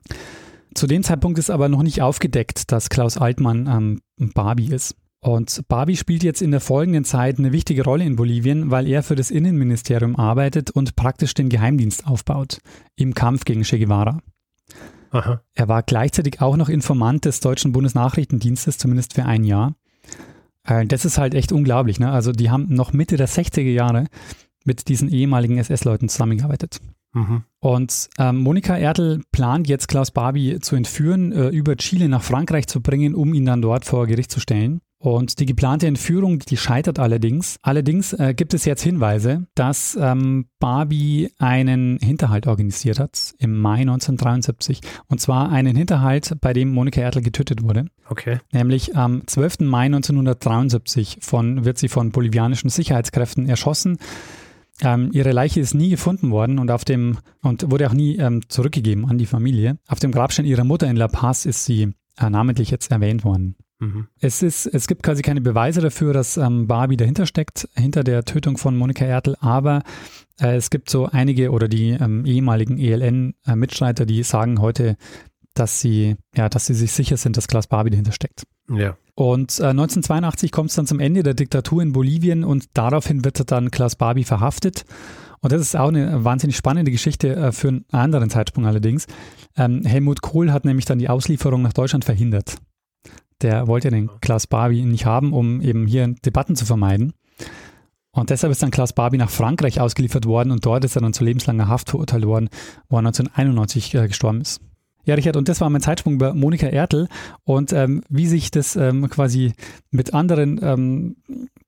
Zu dem Zeitpunkt ist aber noch nicht aufgedeckt, dass Klaus Altmann ähm, Barbie ist. Und Barbie spielt jetzt in der folgenden Zeit eine wichtige Rolle in Bolivien, weil er für das Innenministerium arbeitet und praktisch den Geheimdienst aufbaut im Kampf gegen Che Guevara. Aha. Er war gleichzeitig auch noch Informant des deutschen Bundesnachrichtendienstes, zumindest für ein Jahr. Äh, das ist halt echt unglaublich. Ne? Also die haben noch Mitte der 60er Jahre mit diesen ehemaligen SS-Leuten zusammengearbeitet. Mhm. Und ähm, Monika Ertel plant jetzt Klaus Barbie zu entführen, äh, über Chile nach Frankreich zu bringen, um ihn dann dort vor Gericht zu stellen. Und die geplante Entführung, die scheitert allerdings. Allerdings äh, gibt es jetzt Hinweise, dass ähm, Barbie einen Hinterhalt organisiert hat im Mai 1973. Und zwar einen Hinterhalt, bei dem Monika Ertel getötet wurde. Okay. Nämlich am 12. Mai 1973 von, wird sie von bolivianischen Sicherheitskräften erschossen. Ähm, ihre Leiche ist nie gefunden worden und auf dem und wurde auch nie ähm, zurückgegeben an die Familie. Auf dem Grabstein ihrer Mutter in La Paz ist sie äh, namentlich jetzt erwähnt worden. Mhm. Es, ist, es gibt quasi keine Beweise dafür, dass ähm, Barbie dahinter steckt, hinter der Tötung von Monika Ertel, aber äh, es gibt so einige oder die ähm, ehemaligen ELN-Mitstreiter, die sagen heute, dass sie, ja, dass sie sich sicher sind, dass Klaus Barbie dahinter steckt. Ja. Und äh, 1982 kommt es dann zum Ende der Diktatur in Bolivien und daraufhin wird dann Klaus Barbie verhaftet. Und das ist auch eine wahnsinnig spannende Geschichte äh, für einen anderen Zeitpunkt allerdings. Ähm, Helmut Kohl hat nämlich dann die Auslieferung nach Deutschland verhindert. Der wollte den Klaus Barbie nicht haben, um eben hier Debatten zu vermeiden. Und deshalb ist dann Klaus Barbie nach Frankreich ausgeliefert worden und dort ist er dann zu lebenslanger Haft verurteilt worden, wo er 1991 äh, gestorben ist. Ja, Richard, und das war mein Zeitsprung über Monika Ertel und ähm, wie sich das ähm, quasi mit anderen ähm,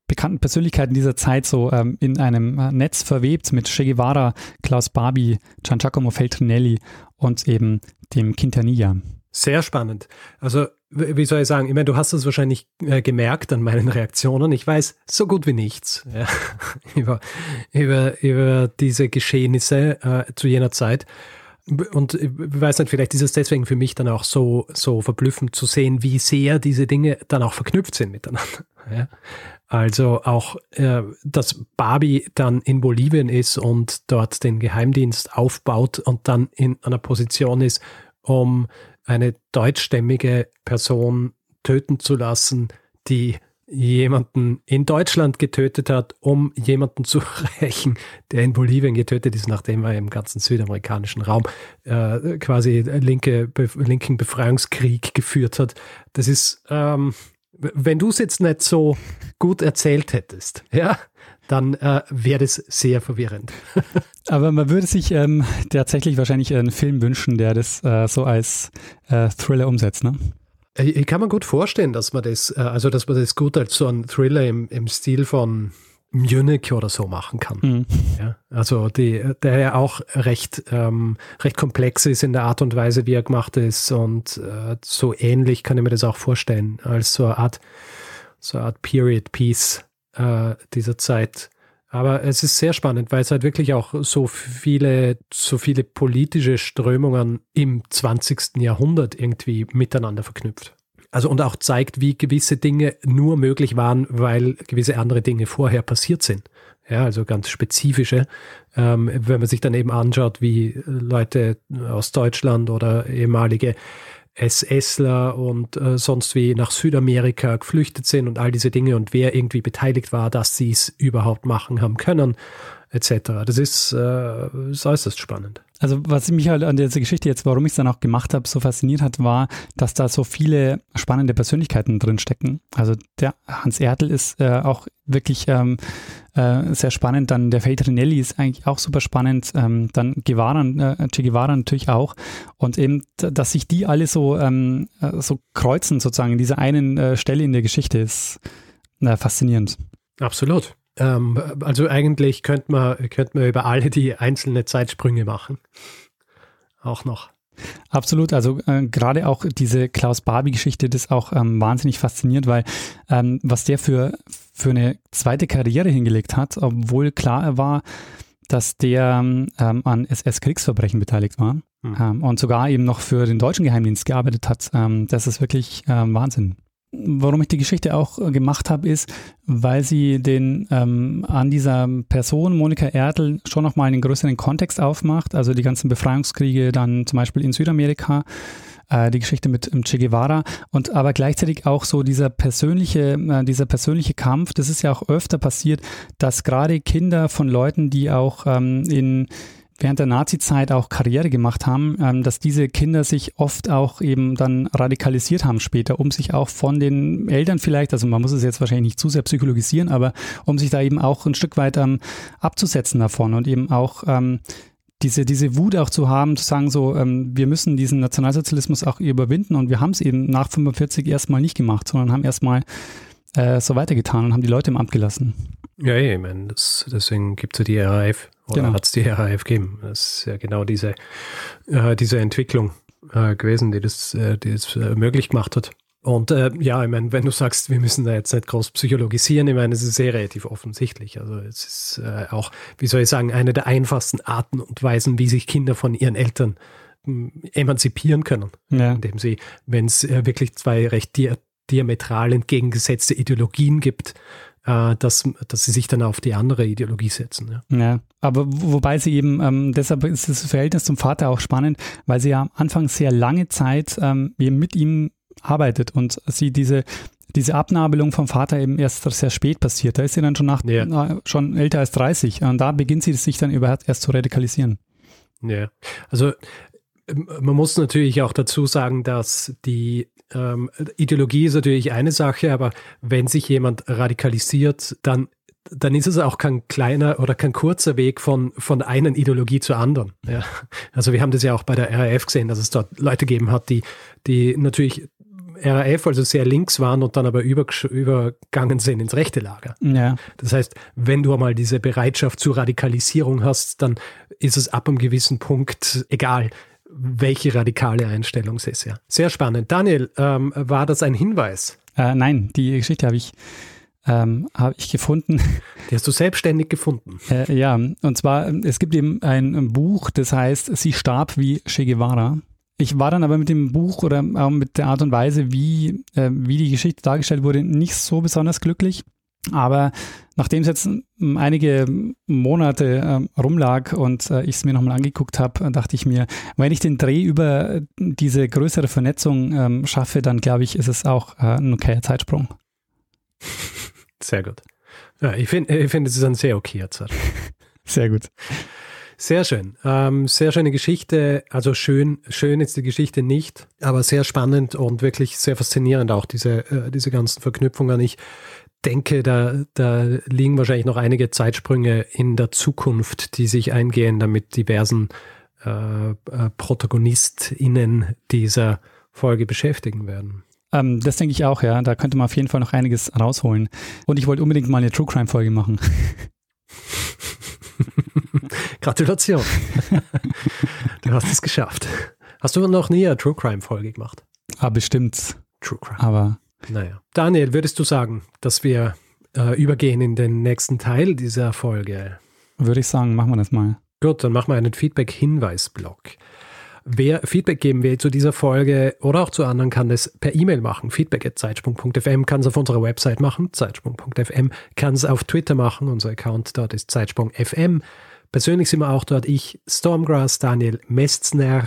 bekannten Persönlichkeiten dieser Zeit so ähm, in einem äh, Netz verwebt mit Che Guevara, Klaus Barbie, Gian Giacomo Feltrinelli und eben dem Quintanilla. Sehr spannend. Also wie soll ich sagen, ich meine, du hast es wahrscheinlich äh, gemerkt an meinen Reaktionen. Ich weiß so gut wie nichts ja, über, über, über diese Geschehnisse äh, zu jener Zeit. Und ich weiß nicht, vielleicht ist es deswegen für mich dann auch so, so verblüffend zu sehen, wie sehr diese Dinge dann auch verknüpft sind miteinander. Ja. Also auch, äh, dass Barbie dann in Bolivien ist und dort den Geheimdienst aufbaut und dann in einer Position ist, um eine deutschstämmige Person töten zu lassen, die jemanden in Deutschland getötet hat, um jemanden zu rächen, der in Bolivien getötet ist, nachdem er im ganzen südamerikanischen Raum äh, quasi linke, be, linken Befreiungskrieg geführt hat. Das ist, ähm, wenn du es jetzt nicht so gut erzählt hättest, ja, dann äh, wäre das sehr verwirrend. Aber man würde sich ähm, tatsächlich wahrscheinlich einen Film wünschen, der das äh, so als äh, Thriller umsetzt, ne? Ich kann mir gut vorstellen, dass man das, äh, also dass man das gut als so ein Thriller im, im Stil von Munich oder so machen kann. Mhm. Ja, also die, der ja auch recht, ähm, recht komplex ist in der Art und Weise, wie er gemacht ist und äh, so ähnlich kann ich mir das auch vorstellen, als so eine Art, so eine Art Period Piece äh, dieser Zeit. Aber es ist sehr spannend, weil es halt wirklich auch so viele, so viele politische Strömungen im 20. Jahrhundert irgendwie miteinander verknüpft. Also und auch zeigt, wie gewisse Dinge nur möglich waren, weil gewisse andere Dinge vorher passiert sind. Ja, also ganz spezifische. Ähm, wenn man sich dann eben anschaut, wie Leute aus Deutschland oder ehemalige SSler und äh, sonst wie nach Südamerika geflüchtet sind und all diese Dinge und wer irgendwie beteiligt war, dass sie es überhaupt machen haben können. etc. Das ist, äh, ist äußerst spannend. Also was mich halt an dieser Geschichte jetzt, warum ich es dann auch gemacht habe, so fasziniert hat, war, dass da so viele spannende Persönlichkeiten drin stecken. Also der Hans Ertl ist äh, auch wirklich ähm, äh, sehr spannend. Dann der Feltrinelli ist eigentlich auch super spannend. Ähm, dann Guevara, äh, Che Guevara natürlich auch. Und eben, dass sich die alle so, ähm, äh, so kreuzen sozusagen in dieser einen äh, Stelle in der Geschichte ist äh, faszinierend. Absolut. Ähm, also eigentlich könnte man, könnte man über alle die einzelne Zeitsprünge machen. Auch noch. Absolut, also äh, gerade auch diese Klaus Barbie-Geschichte, das ist auch ähm, wahnsinnig fasziniert, weil ähm, was der für, für eine zweite Karriere hingelegt hat, obwohl klar war, dass der ähm, an SS-Kriegsverbrechen beteiligt war mhm. und sogar eben noch für den deutschen Geheimdienst gearbeitet hat. Ähm, das ist wirklich ähm, Wahnsinn. Warum ich die Geschichte auch äh, gemacht habe, ist, weil sie den ähm, an dieser Person, Monika Ertl, schon nochmal einen größeren Kontext aufmacht. Also die ganzen Befreiungskriege dann zum Beispiel in Südamerika, äh, die Geschichte mit ähm, Che Guevara und aber gleichzeitig auch so dieser persönliche, äh, dieser persönliche Kampf. Das ist ja auch öfter passiert, dass gerade Kinder von Leuten, die auch ähm, in während der Nazi-Zeit auch Karriere gemacht haben, ähm, dass diese Kinder sich oft auch eben dann radikalisiert haben später, um sich auch von den Eltern vielleicht, also man muss es jetzt wahrscheinlich nicht zu sehr psychologisieren, aber um sich da eben auch ein Stück weit ähm, abzusetzen davon und eben auch ähm, diese, diese Wut auch zu haben, zu sagen, so, ähm, wir müssen diesen Nationalsozialismus auch überwinden und wir haben es eben nach 45 erstmal nicht gemacht, sondern haben erstmal äh, so weitergetan und haben die Leute im Amt gelassen. Ja, ich meine, deswegen gibt es ja die RAF oder genau. hat es die RAF gegeben. Das ist ja genau diese, äh, diese Entwicklung äh, gewesen, die das, äh, die das äh, möglich gemacht hat. Und äh, ja, ich meine, wenn du sagst, wir müssen da jetzt nicht groß psychologisieren, ich meine, es ist sehr relativ offensichtlich. Also es ist äh, auch, wie soll ich sagen, eine der einfachsten Arten und Weisen, wie sich Kinder von ihren Eltern hm, emanzipieren können. Ja. Indem sie, wenn es wirklich zwei recht di diametral entgegengesetzte Ideologien gibt, äh, dass, dass sie sich dann auf die andere Ideologie setzen. Ja, ja aber wobei sie eben, ähm, deshalb ist das Verhältnis zum Vater auch spannend, weil sie ja am Anfang sehr lange Zeit ähm, eben mit ihm arbeitet und sie diese diese Abnabelung vom Vater eben erst sehr spät passiert. Da ist sie dann schon nach ja. na, schon älter als 30 und da beginnt sie sich dann überhaupt erst zu radikalisieren. Ja, also ähm, man muss natürlich auch dazu sagen, dass die ähm, Ideologie ist natürlich eine Sache, aber wenn sich jemand radikalisiert, dann dann ist es auch kein kleiner oder kein kurzer Weg von, von einer Ideologie zur anderen. Ja. Also wir haben das ja auch bei der RAF gesehen, dass es dort Leute gegeben hat, die, die natürlich RAF, also sehr links waren und dann aber über, übergangen sind ins rechte Lager. Ja. Das heißt, wenn du einmal diese Bereitschaft zur Radikalisierung hast, dann ist es ab einem gewissen Punkt egal, welche radikale Einstellung es ist. Ja. Sehr spannend. Daniel, ähm, war das ein Hinweis? Äh, nein, die Geschichte habe ich, ähm, hab ich gefunden. Die hast du selbstständig gefunden. Äh, ja, und zwar, es gibt eben ein Buch, das heißt, sie starb wie Che Guevara. Ich war dann aber mit dem Buch oder auch mit der Art und Weise, wie, äh, wie die Geschichte dargestellt wurde, nicht so besonders glücklich. Aber nachdem es jetzt einige Monate äh, rumlag und äh, ich es mir nochmal angeguckt habe, dachte ich mir, wenn ich den Dreh über diese größere Vernetzung ähm, schaffe, dann glaube ich, ist es auch äh, ein okayer Zeitsprung. Sehr gut. Ja, ich finde, ich find, es ist ein sehr okayer Zeitsprung. sehr gut. Sehr schön. Ähm, sehr schöne Geschichte. Also schön, schön ist die Geschichte nicht, aber sehr spannend und wirklich sehr faszinierend auch diese, äh, diese ganzen Verknüpfungen. Ich denke, da, da liegen wahrscheinlich noch einige Zeitsprünge in der Zukunft, die sich eingehen, damit diversen äh, äh, ProtagonistInnen dieser Folge beschäftigen werden. Ähm, das denke ich auch, ja. Da könnte man auf jeden Fall noch einiges rausholen. Und ich wollte unbedingt mal eine True Crime Folge machen. Gratulation. du hast es geschafft. Hast du noch nie eine True Crime Folge gemacht? Ah, bestimmt. True Crime. Aber naja. Daniel, würdest du sagen, dass wir äh, übergehen in den nächsten Teil dieser Folge? Würde ich sagen, machen wir das mal. Gut, dann machen wir einen Feedback-Hinweis-Blog. Wer Feedback geben will zu dieser Folge oder auch zu anderen, kann es per E-Mail machen. Feedback.zeitsprung.fm kann es auf unserer Website machen, zeitsprung.fm, kann es auf Twitter machen. Unser Account dort ist zeitsprung.fm. Persönlich sind wir auch dort. Ich, Stormgrass, Daniel Mestzner.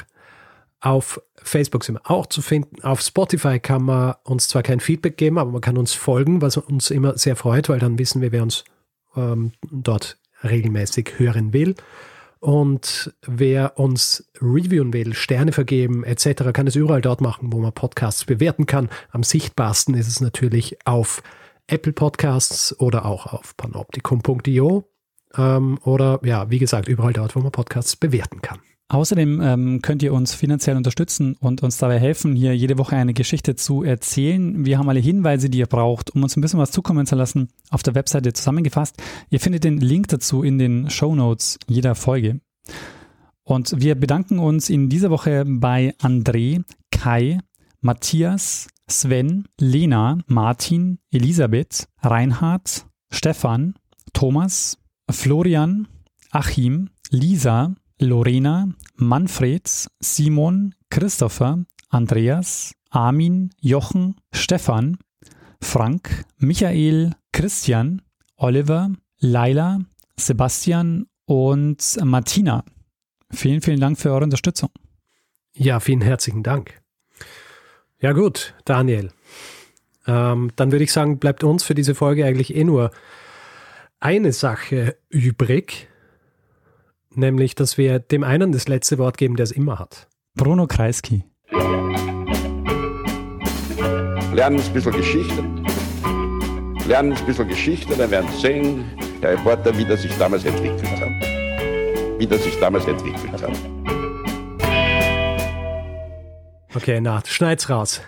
Auf Facebook sind wir auch zu finden. Auf Spotify kann man uns zwar kein Feedback geben, aber man kann uns folgen, was uns immer sehr freut, weil dann wissen wir, wer uns ähm, dort regelmäßig hören will. Und wer uns reviewen will, Sterne vergeben etc., kann es überall dort machen, wo man Podcasts bewerten kann. Am sichtbarsten ist es natürlich auf Apple Podcasts oder auch auf panoptikum.io ähm, oder ja, wie gesagt, überall dort, wo man Podcasts bewerten kann. Außerdem ähm, könnt ihr uns finanziell unterstützen und uns dabei helfen, hier jede Woche eine Geschichte zu erzählen. Wir haben alle Hinweise, die ihr braucht, um uns ein bisschen was zukommen zu lassen, auf der Webseite zusammengefasst. Ihr findet den Link dazu in den Show Notes jeder Folge. Und wir bedanken uns in dieser Woche bei André, Kai, Matthias, Sven, Lena, Martin, Elisabeth, Reinhard, Stefan, Thomas, Florian, Achim, Lisa, Lorena, Manfred, Simon, Christopher, Andreas, Armin, Jochen, Stefan, Frank, Michael, Christian, Oliver, Laila, Sebastian und Martina. Vielen, vielen Dank für eure Unterstützung. Ja, vielen herzlichen Dank. Ja gut, Daniel. Ähm, dann würde ich sagen, bleibt uns für diese Folge eigentlich eh nur eine Sache übrig nämlich dass wir dem einen das letzte Wort geben, der es immer hat. Bruno Kreisky. Lernen ein bisschen Geschichte. Lernen ein bisschen Geschichte, dann werden Sie sehen, der Reporter, wie das sich damals entwickelt hat. Wie das sich damals entwickelt hat. Okay, na, schneid's raus.